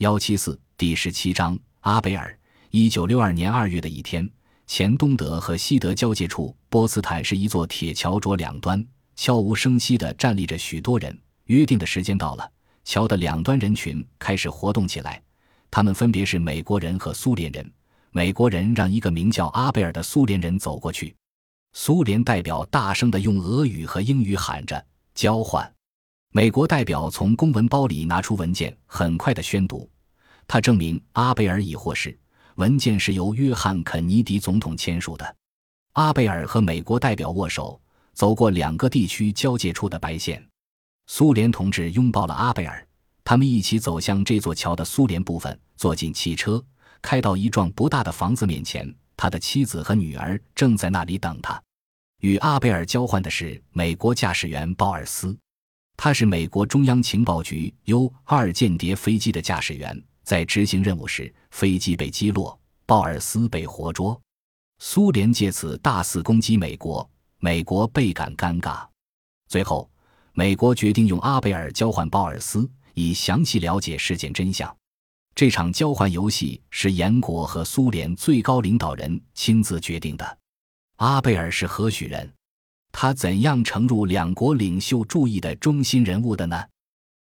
幺七四第十七章阿贝尔。一九六二年二月的一天，前东德和西德交界处，波茨坦是一座铁桥，着两端悄无声息地站立着许多人。约定的时间到了，桥的两端人群开始活动起来。他们分别是美国人和苏联人。美国人让一个名叫阿贝尔的苏联人走过去。苏联代表大声地用俄语和英语喊着“交换”。美国代表从公文包里拿出文件，很快地宣读。他证明阿贝尔已获释。文件是由约翰·肯尼迪总统签署的。阿贝尔和美国代表握手，走过两个地区交界处的白线。苏联同志拥抱了阿贝尔。他们一起走向这座桥的苏联部分，坐进汽车，开到一幢不大的房子面前。他的妻子和女儿正在那里等他。与阿贝尔交换的是美国驾驶员鲍尔斯，他是美国中央情报局 U 二间谍飞机的驾驶员。在执行任务时，飞机被击落，鲍尔斯被活捉。苏联借此大肆攻击美国，美国倍感尴尬。最后，美国决定用阿贝尔交换鲍尔斯，以详细了解事件真相。这场交换游戏是严国和苏联最高领导人亲自决定的。阿贝尔是何许人？他怎样成入两国领袖注意的中心人物的呢？